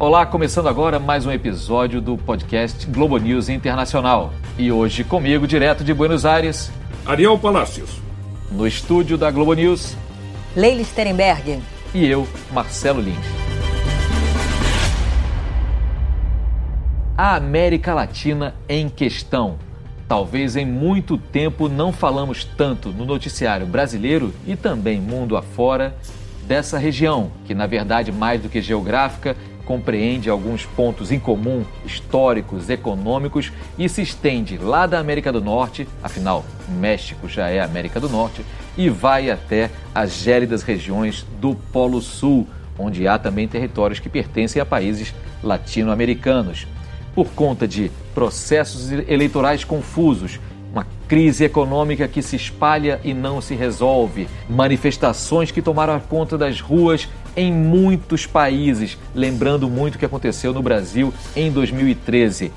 Olá, começando agora mais um episódio do podcast Globo News Internacional. E hoje comigo, direto de Buenos Aires, Ariel Palacios. No estúdio da Globo News, Leila Sterenberg. E eu, Marcelo Lins. A América Latina em questão. Talvez em muito tempo não falamos tanto no noticiário brasileiro e também mundo afora dessa região, que na verdade mais do que geográfica compreende alguns pontos em comum históricos, econômicos e se estende lá da América do Norte, afinal, México já é América do Norte, e vai até as gélidas regiões do Polo Sul, onde há também territórios que pertencem a países latino-americanos. Por conta de processos eleitorais confusos, uma crise econômica que se espalha e não se resolve, manifestações que tomaram conta das ruas em muitos países, lembrando muito o que aconteceu no Brasil em 2013.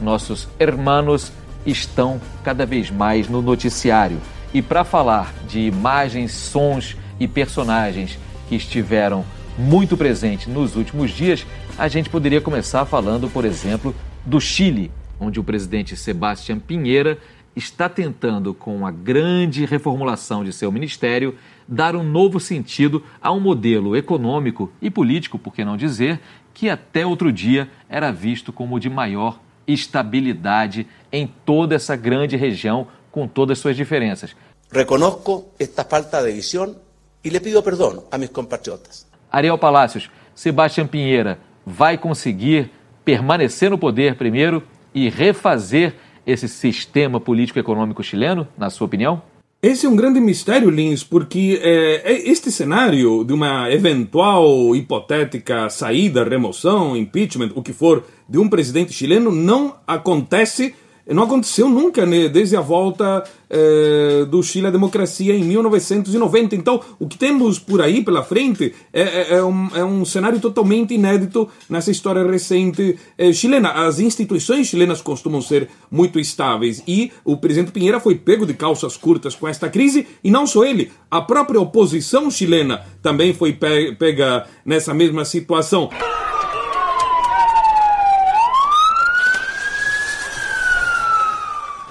Nossos hermanos estão cada vez mais no noticiário. E para falar de imagens, sons e personagens que estiveram muito presentes nos últimos dias, a gente poderia começar falando, por exemplo, do Chile, onde o presidente Sebastião Pinheira está tentando, com a grande reformulação de seu ministério, dar um novo sentido a um modelo econômico e político, por que não dizer, que até outro dia era visto como de maior estabilidade em toda essa grande região, com todas as suas diferenças. Reconozco esta falta de visão e lhe pido perdão a meus compatriotas. Ariel Palácios, Sebastião Pinheira vai conseguir permanecer no poder primeiro e refazer esse sistema político-econômico chileno, na sua opinião? Esse é um grande mistério, Lins, porque é, este cenário de uma eventual hipotética saída, remoção, impeachment, o que for, de um presidente chileno não acontece não aconteceu nunca né, desde a volta eh, do Chile à democracia em 1990. Então, o que temos por aí pela frente é, é, é, um, é um, cenário totalmente inédito nessa história recente eh, chilena. As instituições chilenas costumam ser muito estáveis e o presidente Pinheira foi pego de calças curtas com esta crise e não só ele, a própria oposição chilena também foi pega nessa mesma situação.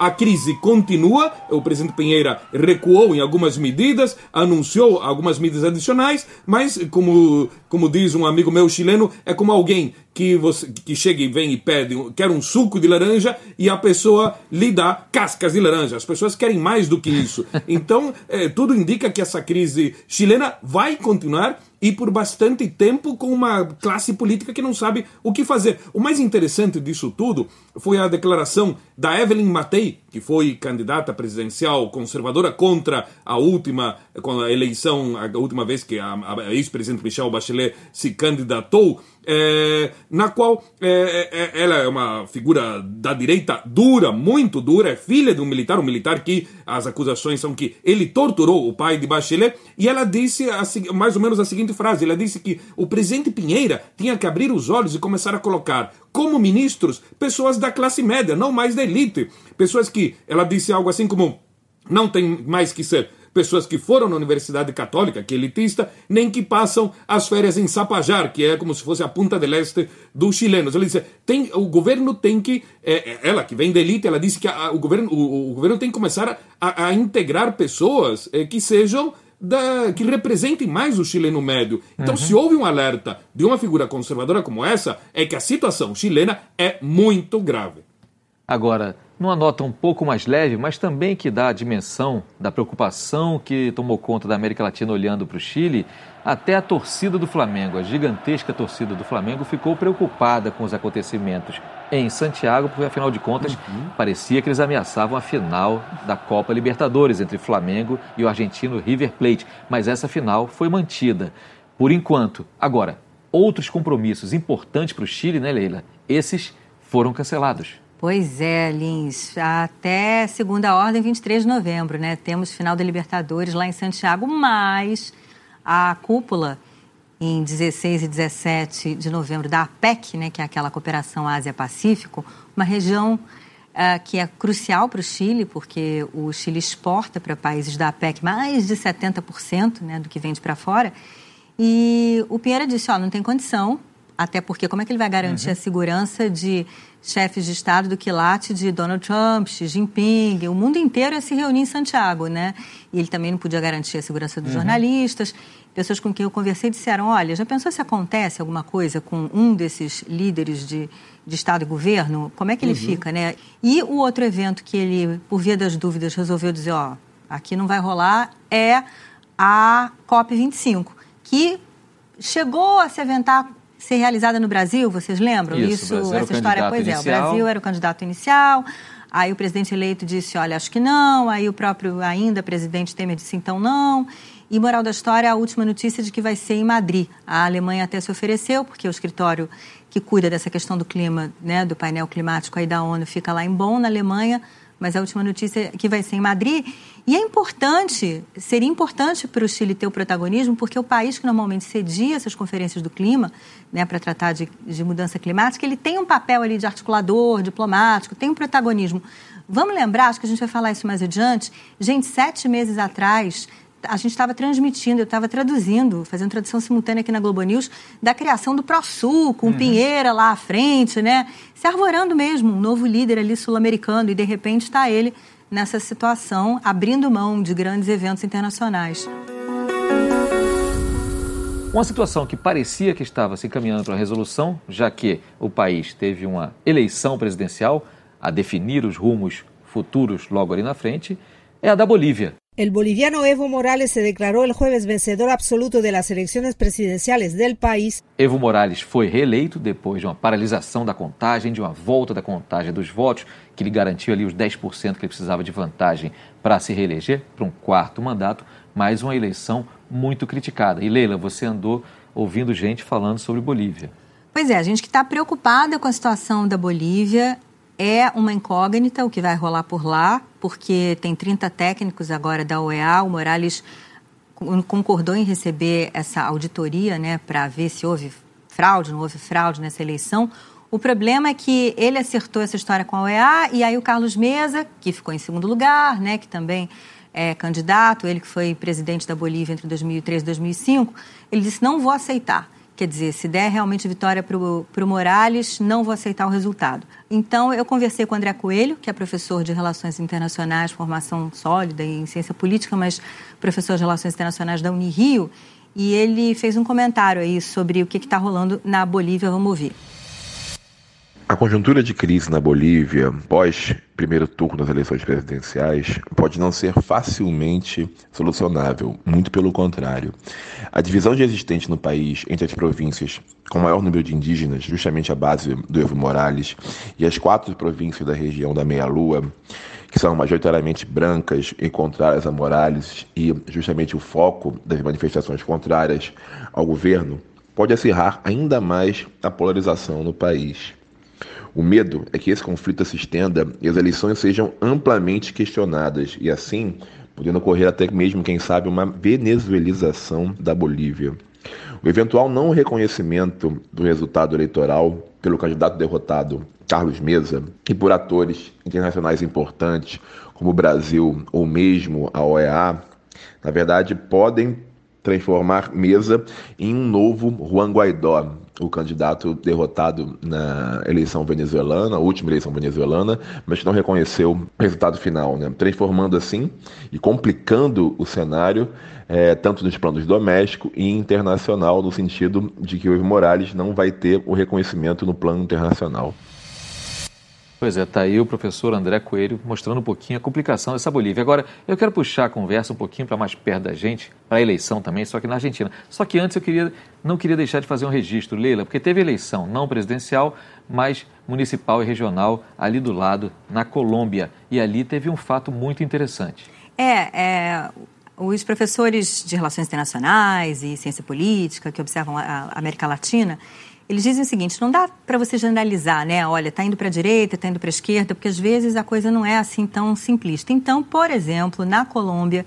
A crise continua, o presidente Pinheira recuou em algumas medidas, anunciou algumas medidas adicionais, mas, como, como diz um amigo meu chileno, é como alguém que, você, que chega e vem e pede, quer um suco de laranja e a pessoa lhe dá cascas de laranja. As pessoas querem mais do que isso. Então, é, tudo indica que essa crise chilena vai continuar e por bastante tempo com uma classe política que não sabe o que fazer. O mais interessante disso tudo foi a declaração da Evelyn Matei, que foi candidata presidencial conservadora contra a última a eleição, a última vez que a, a ex-presidente Michelle Bachelet se candidatou é, na qual é, é, ela é uma figura da direita dura, muito dura, é filha de um militar, um militar que as acusações são que ele torturou o pai de Bachelet, e ela disse a, mais ou menos a seguinte frase: ela disse que o presidente Pinheira tinha que abrir os olhos e começar a colocar como ministros pessoas da classe média, não mais da elite, pessoas que ela disse algo assim como não tem mais que ser pessoas que foram na Universidade Católica, que é elitista, nem que passam as férias em Sapajar, que é como se fosse a punta del este dos chilenos. Ela disse, tem, o governo tem que, é, ela que vem da elite, ela disse que a, o, governo, o, o, governo tem que começar a, a integrar pessoas é, que sejam da, que representem mais o chileno médio. Então, uhum. se houve um alerta de uma figura conservadora como essa, é que a situação chilena é muito grave. Agora, numa nota um pouco mais leve, mas também que dá a dimensão da preocupação que tomou conta da América Latina olhando para o Chile, até a torcida do Flamengo, a gigantesca torcida do Flamengo, ficou preocupada com os acontecimentos em Santiago, porque afinal de contas uhum. parecia que eles ameaçavam a final da Copa Libertadores entre Flamengo e o argentino River Plate, mas essa final foi mantida por enquanto. Agora, outros compromissos importantes para o Chile, né, Leila? Esses foram cancelados. Pois é, Lins. Até segunda ordem, 23 de novembro, né? Temos final da Libertadores lá em Santiago, mas a cúpula em 16 e 17 de novembro da APEC, né, que é aquela cooperação Ásia-Pacífico, uma região uh, que é crucial para o Chile, porque o Chile exporta para países da APEC mais de 70% né, do que vende para fora. E o Pinheiro disse: ó, não tem condição Até porque como é que ele vai garantir uhum. a segurança de chefes de Estado do quilate de Donald Trump, Xi Jinping, o mundo inteiro ia se reunir em Santiago, né? E ele também não podia garantir a segurança dos uhum. jornalistas. Pessoas com quem eu conversei disseram, olha, já pensou se acontece alguma coisa com um desses líderes de, de Estado e governo? Como é que ele uhum. fica, né? E o outro evento que ele, por via das dúvidas, resolveu dizer, ó, aqui não vai rolar, é a COP25, que chegou a se aventar ser realizada no Brasil, vocês lembram? Isso, Isso essa história, pois inicial. é, o Brasil era o candidato inicial. Aí o presidente eleito disse, olha, acho que não. Aí o próprio ainda presidente Temer disse, então não. E moral da história, a última notícia de que vai ser em Madrid. A Alemanha até se ofereceu, porque o escritório que cuida dessa questão do clima, né, do painel climático aí da ONU, fica lá em Bonn, na Alemanha mas a última notícia que vai ser em Madrid. E é importante, seria importante para o Chile ter o protagonismo, porque o país que normalmente cedia essas conferências do clima, né, para tratar de, de mudança climática, ele tem um papel ali de articulador, diplomático, tem um protagonismo. Vamos lembrar, acho que a gente vai falar isso mais adiante, gente, sete meses atrás, a gente estava transmitindo, eu estava traduzindo, fazendo tradução simultânea aqui na Globo News, da criação do ProSul, com uhum. Pinheira lá à frente, né? Se arvorando mesmo, um novo líder ali sul-americano, e de repente está ele nessa situação, abrindo mão de grandes eventos internacionais. Uma situação que parecia que estava se encaminhando para a resolução, já que o país teve uma eleição presidencial a definir os rumos futuros logo ali na frente, é a da Bolívia. El boliviano Evo Morales se declaró el jueves vencedor absoluto de las elecciones presidenciales del país. Evo Morales foi reeleito depois de uma paralisação da contagem, de uma volta da contagem dos votos, que lhe garantiu ali os 10% que ele precisava de vantagem para se reeleger para um quarto mandato, mais uma eleição muito criticada. E Leila, você andou ouvindo gente falando sobre Bolívia. Pois é, a gente que está preocupada com a situação da Bolívia é uma incógnita o que vai rolar por lá, porque tem 30 técnicos agora da OEA. O Morales concordou em receber essa auditoria né, para ver se houve fraude, não houve fraude nessa eleição. O problema é que ele acertou essa história com a OEA e aí o Carlos Mesa, que ficou em segundo lugar, né, que também é candidato, ele que foi presidente da Bolívia entre 2003 e 2005, ele disse: não vou aceitar. Quer dizer, se der realmente vitória para o Morales, não vou aceitar o resultado. Então, eu conversei com o André Coelho, que é professor de Relações Internacionais, formação sólida em ciência política, mas professor de Relações Internacionais da Unirio, e ele fez um comentário aí sobre o que está rolando na Bolívia. Vamos ouvir. A conjuntura de crise na Bolívia, pós primeiro turno das eleições presidenciais, pode não ser facilmente solucionável, muito pelo contrário. A divisão já existente no país entre as províncias com maior número de indígenas, justamente a base do Evo Morales, e as quatro províncias da região da Meia-Lua, que são majoritariamente brancas e contrárias a Morales, e justamente o foco das manifestações contrárias ao governo, pode acirrar ainda mais a polarização no país. O medo é que esse conflito se estenda e as eleições sejam amplamente questionadas e, assim, podendo ocorrer até mesmo, quem sabe, uma venezuelização da Bolívia. O eventual não reconhecimento do resultado eleitoral pelo candidato derrotado, Carlos Mesa, e por atores internacionais importantes, como o Brasil ou mesmo a OEA, na verdade, podem transformar Mesa em um novo Juan Guaidó, o candidato derrotado na eleição venezuelana, a última eleição venezuelana, mas não reconheceu o resultado final, né? transformando assim e complicando o cenário, é, tanto nos planos doméstico e internacional, no sentido de que o Evo Morales não vai ter o reconhecimento no plano internacional. Pois é, está aí o professor André Coelho mostrando um pouquinho a complicação dessa Bolívia. Agora, eu quero puxar a conversa um pouquinho para mais perto da gente, para a eleição também, só que na Argentina. Só que antes eu queria, não queria deixar de fazer um registro, Leila, porque teve eleição não presidencial, mas municipal e regional ali do lado, na Colômbia. E ali teve um fato muito interessante. É, é os professores de Relações Internacionais e Ciência Política que observam a América Latina eles dizem o seguinte: não dá para você generalizar, né? Olha, está indo para a direita, está indo para a esquerda, porque às vezes a coisa não é assim tão simplista. Então, por exemplo, na Colômbia,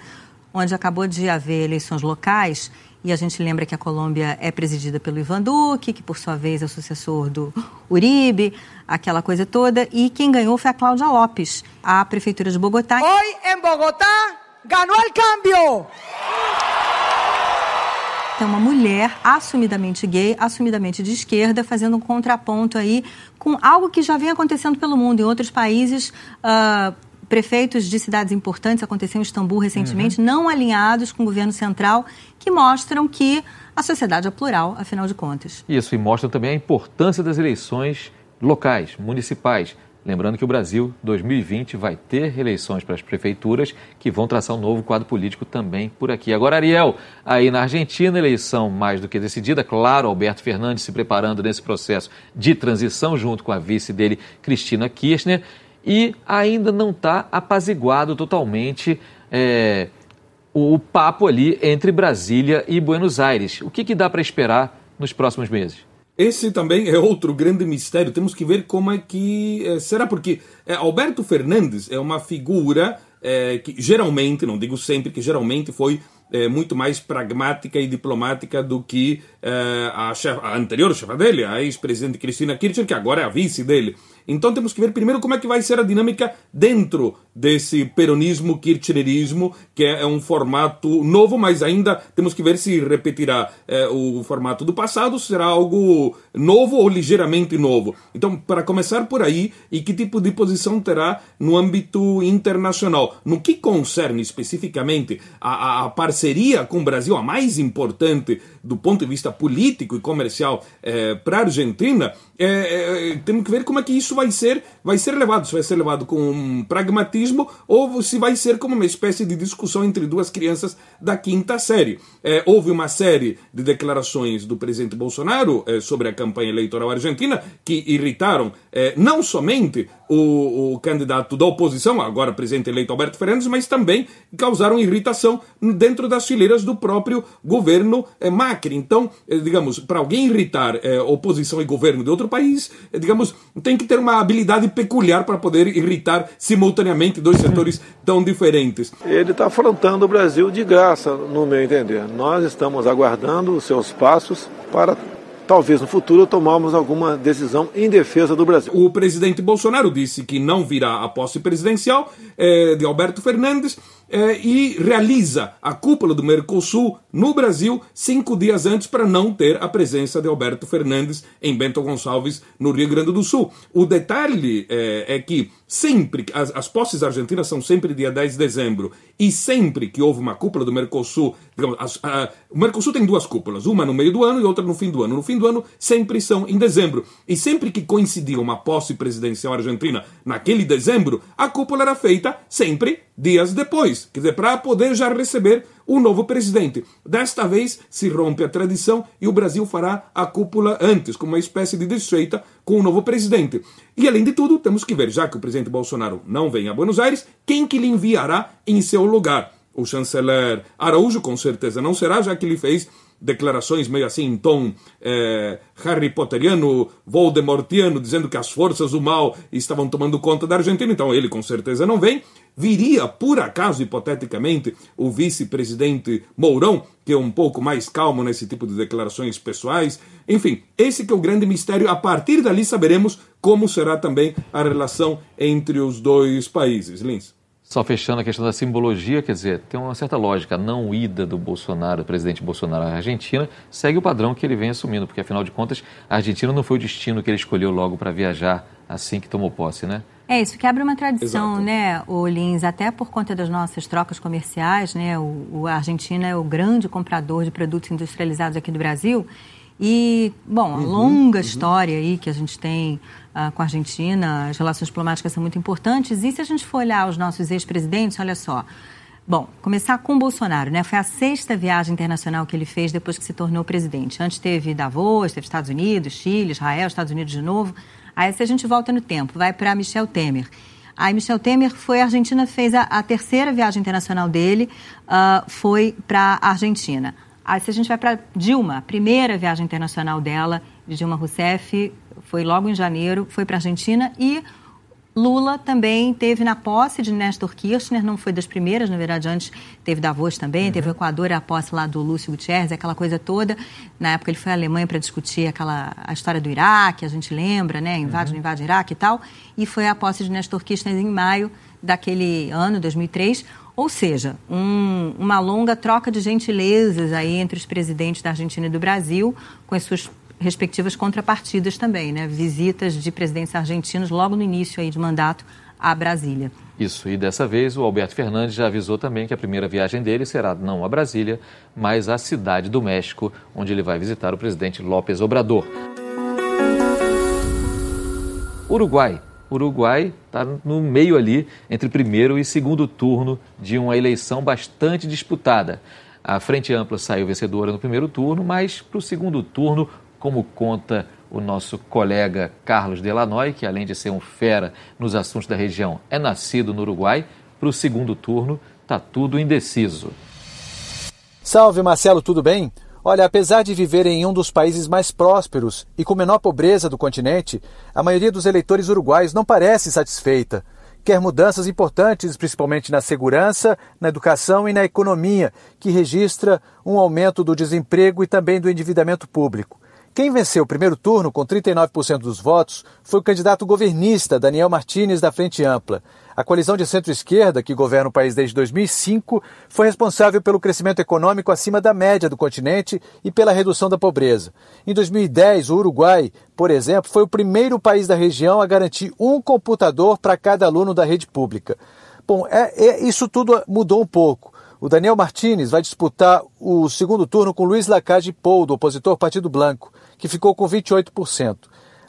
onde acabou de haver eleições locais, e a gente lembra que a Colômbia é presidida pelo Ivan Duque, que por sua vez é o sucessor do Uribe, aquela coisa toda, e quem ganhou foi a Cláudia Lopes, a prefeitura de Bogotá. Hoy, em Bogotá, ganhou o cambio. Então, uma mulher assumidamente gay, assumidamente de esquerda, fazendo um contraponto aí com algo que já vem acontecendo pelo mundo. Em outros países, uh, prefeitos de cidades importantes, aconteceu em Istambul recentemente, uhum. não alinhados com o governo central, que mostram que a sociedade é plural, afinal de contas. Isso, e mostra também a importância das eleições locais, municipais. Lembrando que o Brasil 2020 vai ter eleições para as prefeituras que vão traçar um novo quadro político também por aqui. Agora, Ariel, aí na Argentina, eleição mais do que decidida. Claro, Alberto Fernandes se preparando nesse processo de transição junto com a vice dele, Cristina Kirchner. E ainda não está apaziguado totalmente é, o papo ali entre Brasília e Buenos Aires. O que, que dá para esperar nos próximos meses? Esse também é outro grande mistério. Temos que ver como é que. É, será porque é, Alberto Fernandes é uma figura é, que geralmente, não digo sempre, que geralmente foi muito mais pragmática e diplomática do que a, chefe, a anterior chefa dele, a ex-presidente Cristina Kirchner, que agora é a vice dele. Então temos que ver primeiro como é que vai ser a dinâmica dentro desse peronismo kirchnerismo, que é, um formato novo, mas ainda temos que ver se repetirá é, o formato do passado, será algo novo ou ligeiramente novo. Então, para começar por aí, e que tipo de posição terá no âmbito internacional? No que concerne especificamente a, a parceria com o Brasil, a mais importante do ponto de vista político e comercial é, para a Argentina, é, temos que ver como é que isso vai ser, vai ser levado. Se vai ser levado com um pragmatismo ou se vai ser como uma espécie de discussão entre duas crianças da quinta série. É, houve uma série de declarações do presidente Bolsonaro é, sobre a campanha eleitoral argentina que irritaram é, não somente o, o, candidato da oposição, agora presidente eleito Alberto Fernandes, mas também causaram irritação dentro das fileiras do próprio governo é, Macri. Então, é, digamos, para alguém irritar oposição e governo de outro país, digamos, tem que ter uma habilidade peculiar para poder irritar simultaneamente dois setores tão diferentes. Ele está afrontando o Brasil de graça, no meu entender. Nós estamos aguardando os seus passos para talvez no futuro tomarmos alguma decisão em defesa do Brasil. O presidente Bolsonaro disse que não virá a posse presidencial eh, de Alberto Fernandes é, e realiza a cúpula do Mercosul no Brasil cinco dias antes para não ter a presença de Alberto Fernandes em Bento Gonçalves, no Rio Grande do Sul. O detalhe é, é que sempre, as, as posses argentinas são sempre dia 10 de dezembro, e sempre que houve uma cúpula do Mercosul, digamos, as, a, o Mercosul tem duas cúpulas, uma no meio do ano e outra no fim do ano. No fim do ano sempre são em dezembro. E sempre que coincidia uma posse presidencial argentina naquele dezembro, a cúpula era feita sempre dias depois, quer dizer, para poder já receber o novo presidente. Desta vez se rompe a tradição e o Brasil fará a cúpula antes, como uma espécie de desfeita com o novo presidente. E além de tudo, temos que ver, já que o presidente Bolsonaro não vem a Buenos Aires, quem que lhe enviará em seu lugar. O chanceler Araújo com certeza não será, já que ele fez declarações meio assim em tom é, Harry Potteriano, Voldemortiano, dizendo que as forças do mal estavam tomando conta da Argentina, então ele com certeza não vem. Viria, por acaso, hipoteticamente, o vice-presidente Mourão, que é um pouco mais calmo nesse tipo de declarações pessoais. Enfim, esse que é o grande mistério. A partir dali saberemos como será também a relação entre os dois países. Lins. Só fechando a questão da simbologia, quer dizer, tem uma certa lógica. A não ida do Bolsonaro, do presidente Bolsonaro à Argentina, segue o padrão que ele vem assumindo, porque afinal de contas, a Argentina não foi o destino que ele escolheu logo para viajar assim que tomou posse, né? É, isso quebra uma tradição, Exato. né, o Lins, até por conta das nossas trocas comerciais, né? O, o, a Argentina é o grande comprador de produtos industrializados aqui do Brasil. E, bom, a uhum, longa uhum. história aí que a gente tem uh, com a Argentina, as relações diplomáticas são muito importantes. E se a gente for olhar os nossos ex-presidentes, olha só. Bom, começar com o Bolsonaro, né? Foi a sexta viagem internacional que ele fez depois que se tornou presidente. Antes teve Davos, teve Estados Unidos, Chile, Israel, Estados Unidos de novo. Aí se a gente volta no tempo, vai para Michel Temer. Aí Michel Temer foi à Argentina, fez a, a terceira viagem internacional dele, uh, foi para a Argentina. Aí se a gente vai para Dilma, a primeira viagem internacional dela, de Dilma Rousseff, foi logo em janeiro, foi para a Argentina e Lula também teve na posse de Néstor Kirchner, não foi das primeiras, na verdade, antes teve Davos também, uhum. teve o Equador, a posse lá do Lúcio Gutierrez, aquela coisa toda. Na época ele foi à Alemanha para discutir aquela, a história do Iraque, a gente lembra, né? Invade, uhum. invade Iraque e tal. E foi a posse de Néstor Kirchner em maio daquele ano, 2003, Ou seja, um, uma longa troca de gentilezas aí entre os presidentes da Argentina e do Brasil, com as suas respectivas contrapartidas também, né? Visitas de presidentes argentinos logo no início aí de mandato a Brasília. Isso, e dessa vez o Alberto Fernandes já avisou também que a primeira viagem dele será não a Brasília, mas à cidade do México, onde ele vai visitar o presidente López Obrador. Uruguai. Uruguai está no meio ali entre primeiro e segundo turno de uma eleição bastante disputada. A Frente Ampla saiu vencedora no primeiro turno, mas para o segundo turno, como conta o nosso colega Carlos Delanoy, que além de ser um fera nos assuntos da região, é nascido no Uruguai, para o segundo turno está tudo indeciso. Salve Marcelo, tudo bem? Olha, apesar de viver em um dos países mais prósperos e com menor pobreza do continente, a maioria dos eleitores uruguaios não parece satisfeita. Quer mudanças importantes, principalmente na segurança, na educação e na economia, que registra um aumento do desemprego e também do endividamento público. Quem venceu o primeiro turno com 39% dos votos foi o candidato governista Daniel Martínez da Frente Ampla. A coalizão de centro-esquerda, que governa o país desde 2005, foi responsável pelo crescimento econômico acima da média do continente e pela redução da pobreza. Em 2010, o Uruguai, por exemplo, foi o primeiro país da região a garantir um computador para cada aluno da rede pública. Bom, é, é, isso tudo mudou um pouco. O Daniel Martínez vai disputar o segundo turno com Luiz Lacage Pou, do opositor Partido Blanco que ficou com 28%.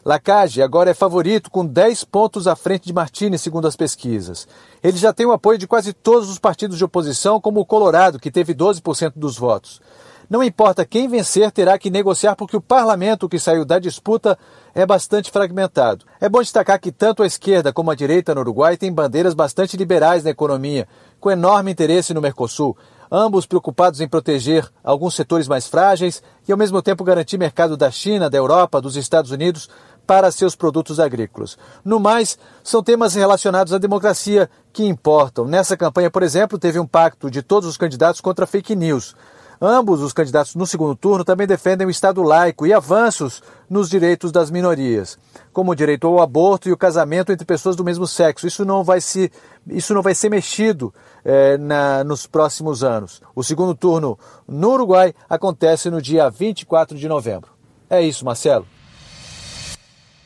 Lacage agora é favorito com 10 pontos à frente de Martini, segundo as pesquisas. Ele já tem o apoio de quase todos os partidos de oposição, como o Colorado, que teve 12% dos votos. Não importa quem vencer, terá que negociar porque o parlamento que saiu da disputa é bastante fragmentado. É bom destacar que tanto a esquerda como a direita no Uruguai têm bandeiras bastante liberais na economia, com enorme interesse no Mercosul ambos preocupados em proteger alguns setores mais frágeis e, ao mesmo tempo, garantir mercado da China, da Europa, dos Estados Unidos para seus produtos agrícolas. No mais, são temas relacionados à democracia que importam. Nessa campanha, por exemplo, teve um pacto de todos os candidatos contra fake news. Ambos os candidatos no segundo turno também defendem o Estado laico e avanços nos direitos das minorias, como o direito ao aborto e o casamento entre pessoas do mesmo sexo. Isso não vai, se, isso não vai ser mexido é, na, nos próximos anos. O segundo turno no Uruguai acontece no dia 24 de novembro. É isso, Marcelo.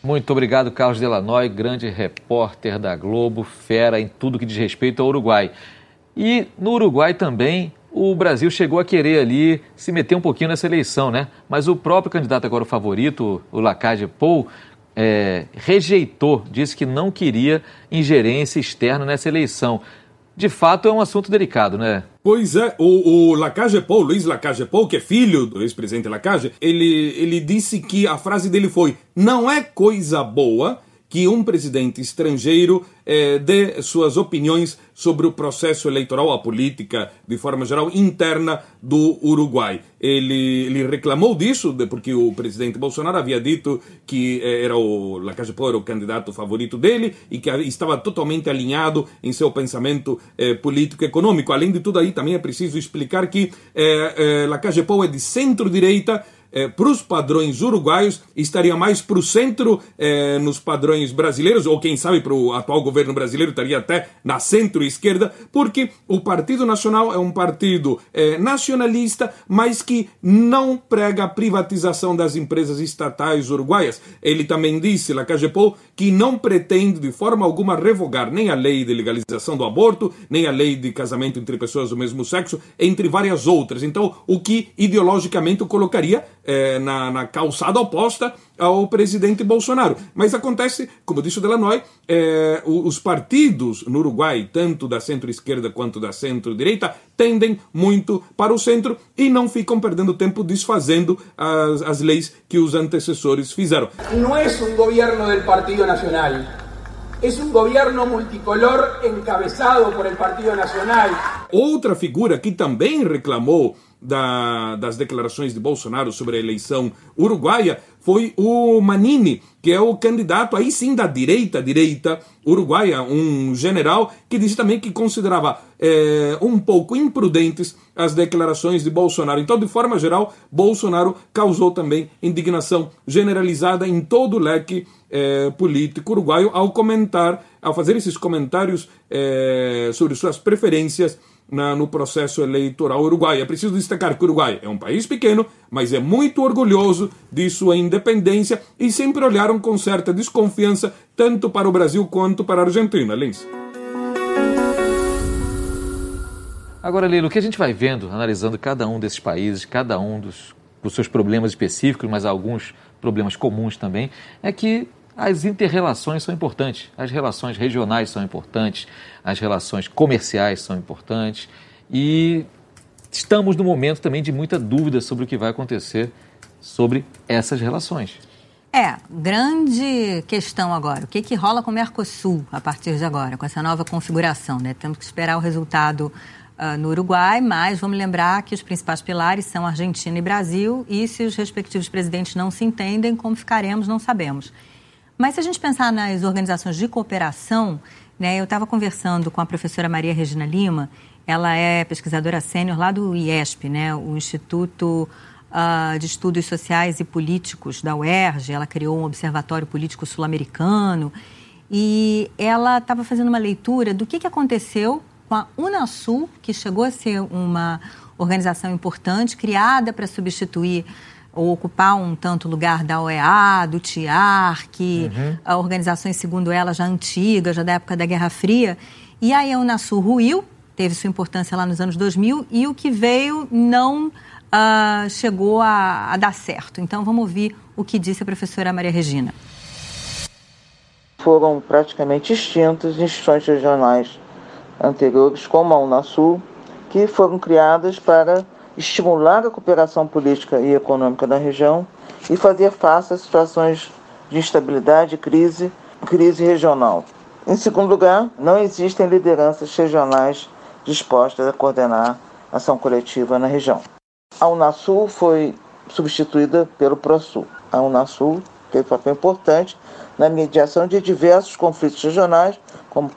Muito obrigado, Carlos Delanoy, grande repórter da Globo, fera em tudo que diz respeito ao Uruguai. E no Uruguai também o Brasil chegou a querer ali se meter um pouquinho nessa eleição, né? Mas o próprio candidato agora o favorito, o Lacage Pou, é, rejeitou, disse que não queria ingerência externa nessa eleição. De fato, é um assunto delicado, né? Pois é, o, o Lacage Pou, Luiz Lacage Pou, que é filho do ex-presidente Lacage, ele, ele disse que a frase dele foi: não é coisa boa que um presidente estrangeiro eh, dê suas opiniões sobre o processo eleitoral, a política, de forma geral, interna do Uruguai. Ele, ele reclamou disso, porque o presidente Bolsonaro havia dito que eh, era o Lacage Pou era o candidato favorito dele e que estava totalmente alinhado em seu pensamento eh, político e econômico. Além de tudo, aí também é preciso explicar que eh, eh, Lacage Pou é de centro-direita, é, para os padrões uruguaios, estaria mais para o centro é, nos padrões brasileiros, ou quem sabe para o atual governo brasileiro estaria até na centro-esquerda, porque o Partido Nacional é um partido é, nacionalista, mas que não prega a privatização das empresas estatais uruguaias. Ele também disse, Lacagepou, que não pretende de forma alguma revogar nem a lei de legalização do aborto, nem a lei de casamento entre pessoas do mesmo sexo, entre várias outras. Então, o que ideologicamente colocaria é, na, na, calçada oposta ao presidente Bolsonaro. Mas acontece, como disse o Delanoy, é, os partidos no Uruguai, tanto da centro-esquerda quanto da centro-direita, tendem muito para o centro e não ficam perdendo tempo desfazendo as, as leis que os antecessores fizeram. Não é um governo do Partido Nacional. É um governo multicolor encabeçado por el Partido Nacional. Outra figura que também reclamou da, das declarações de Bolsonaro sobre a eleição uruguaia foi o Manini, que é o candidato aí sim da direita, direita uruguaia, um general que disse também que considerava é, um pouco imprudentes as declarações de Bolsonaro. Então, de forma geral, Bolsonaro causou também indignação generalizada em todo o leque é, político uruguaio ao comentar a fazer esses comentários eh, sobre suas preferências na, no processo eleitoral uruguaio. É preciso destacar que o Uruguai é um país pequeno, mas é muito orgulhoso de sua independência e sempre olharam com certa desconfiança tanto para o Brasil quanto para a Argentina. Lins. Agora, Lilo, o que a gente vai vendo, analisando cada um desses países, cada um dos, dos seus problemas específicos, mas alguns problemas comuns também, é que as interrelações são importantes, as relações regionais são importantes, as relações comerciais são importantes e estamos no momento também de muita dúvida sobre o que vai acontecer sobre essas relações. É, grande questão agora. O que, que rola com o Mercosul a partir de agora, com essa nova configuração? Né? Temos que esperar o resultado uh, no Uruguai, mas vamos lembrar que os principais pilares são Argentina e Brasil, e se os respectivos presidentes não se entendem, como ficaremos, não sabemos. Mas se a gente pensar nas organizações de cooperação, né, eu estava conversando com a professora Maria Regina Lima, ela é pesquisadora sênior lá do IESP, né, o Instituto uh, de Estudos Sociais e Políticos da UERJ, ela criou um observatório político sul-americano, e ela estava fazendo uma leitura do que, que aconteceu com a Unasul, que chegou a ser uma organização importante, criada para substituir ou ocupar um tanto lugar da OEA, do TIAR, que uhum. organizações, segundo ela, já antigas, já da época da Guerra Fria. E aí a Unasul ruiu, teve sua importância lá nos anos 2000, e o que veio não uh, chegou a, a dar certo. Então vamos ouvir o que disse a professora Maria Regina. Foram praticamente extintas instituições regionais anteriores, como a Unasul, que foram criadas para estimular a cooperação política e econômica da região e fazer face a situações de instabilidade e crise, crise regional. Em segundo lugar, não existem lideranças regionais dispostas a coordenar ação coletiva na região. A Unasul foi substituída pelo ProSul. A Unasul teve papel importante na mediação de diversos conflitos regionais, como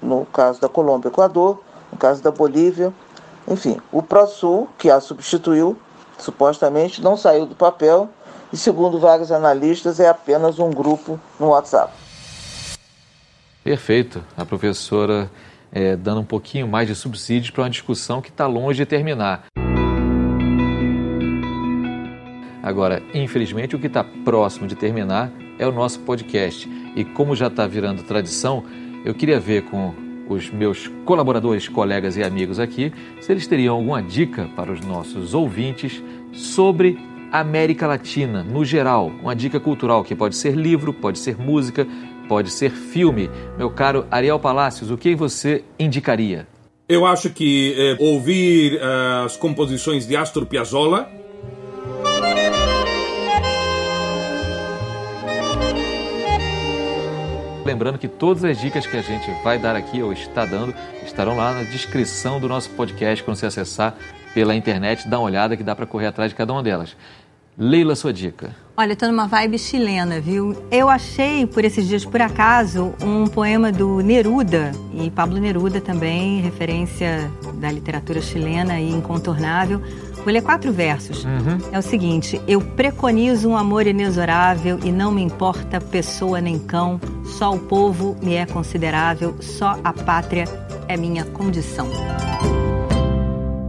no caso da Colômbia e Equador, no caso da Bolívia enfim, o ProSul, que a substituiu, supostamente não saiu do papel e, segundo vários analistas, é apenas um grupo no WhatsApp. Perfeito. A professora é, dando um pouquinho mais de subsídios para uma discussão que está longe de terminar. Agora, infelizmente, o que está próximo de terminar é o nosso podcast. E como já está virando tradição, eu queria ver com os meus colaboradores, colegas e amigos aqui se eles teriam alguma dica para os nossos ouvintes sobre América Latina no geral. Uma dica cultural que pode ser livro, pode ser música, pode ser filme. Meu caro Ariel Palácios, o que você indicaria? Eu acho que é, ouvir uh, as composições de Astor Piazzolla Lembrando que todas as dicas que a gente vai dar aqui ou está dando estarão lá na descrição do nosso podcast. Quando você acessar pela internet, dá uma olhada que dá para correr atrás de cada uma delas. Leila, sua dica. Olha, estou numa vibe chilena, viu? Eu achei, por esses dias, por acaso, um poema do Neruda, e Pablo Neruda também, referência da literatura chilena e incontornável. Vou ler quatro versos. Uhum. É o seguinte: Eu preconizo um amor inexorável e não me importa pessoa nem cão, só o povo me é considerável, só a pátria é minha condição.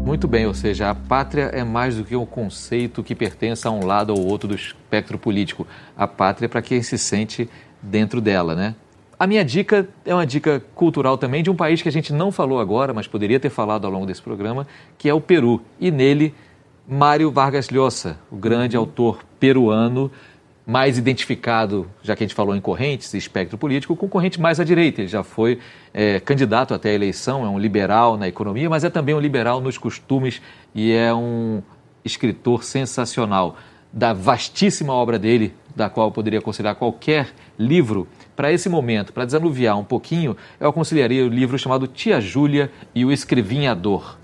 Muito bem, ou seja, a pátria é mais do que um conceito que pertence a um lado ou outro do espectro político. A pátria é para quem se sente dentro dela, né? A minha dica é uma dica cultural também de um país que a gente não falou agora, mas poderia ter falado ao longo desse programa, que é o Peru. E nele, Mário Vargas Llosa, o grande autor peruano, mais identificado, já que a gente falou em correntes e espectro político, com corrente mais à direita. Ele já foi é, candidato até a eleição, é um liberal na economia, mas é também um liberal nos costumes e é um escritor sensacional. Da vastíssima obra dele, da qual eu poderia considerar qualquer livro, para esse momento, para desanuviar um pouquinho, eu aconselharia o livro chamado Tia Júlia e o Escrevinhador.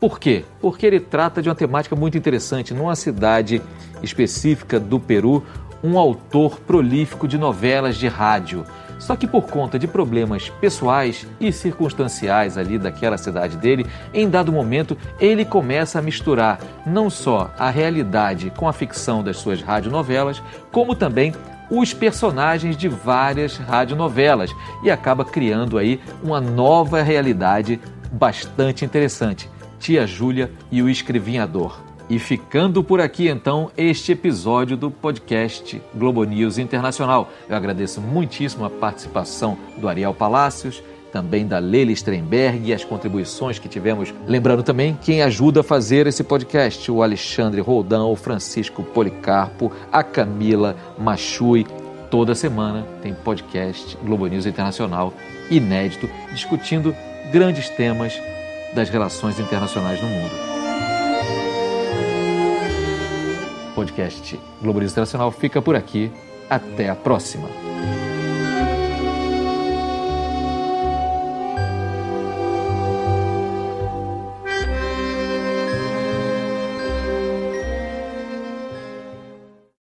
Por quê? Porque ele trata de uma temática muito interessante. Numa cidade específica do Peru, um autor prolífico de novelas de rádio. Só que por conta de problemas pessoais e circunstanciais ali daquela cidade dele, em dado momento ele começa a misturar não só a realidade com a ficção das suas radionovelas, como também os personagens de várias radionovelas e acaba criando aí uma nova realidade bastante interessante. Tia Júlia e o Escrevinhador. E ficando por aqui então este episódio do podcast Globo News Internacional. Eu agradeço muitíssimo a participação do Ariel Palácios, também da Leila Strenberg e as contribuições que tivemos. Lembrando também quem ajuda a fazer esse podcast: o Alexandre Roldão, o Francisco Policarpo, a Camila Machui. Toda semana tem podcast Globo News Internacional inédito discutindo grandes temas das relações internacionais no mundo. Podcast Globo News Internacional fica por aqui. Até a próxima.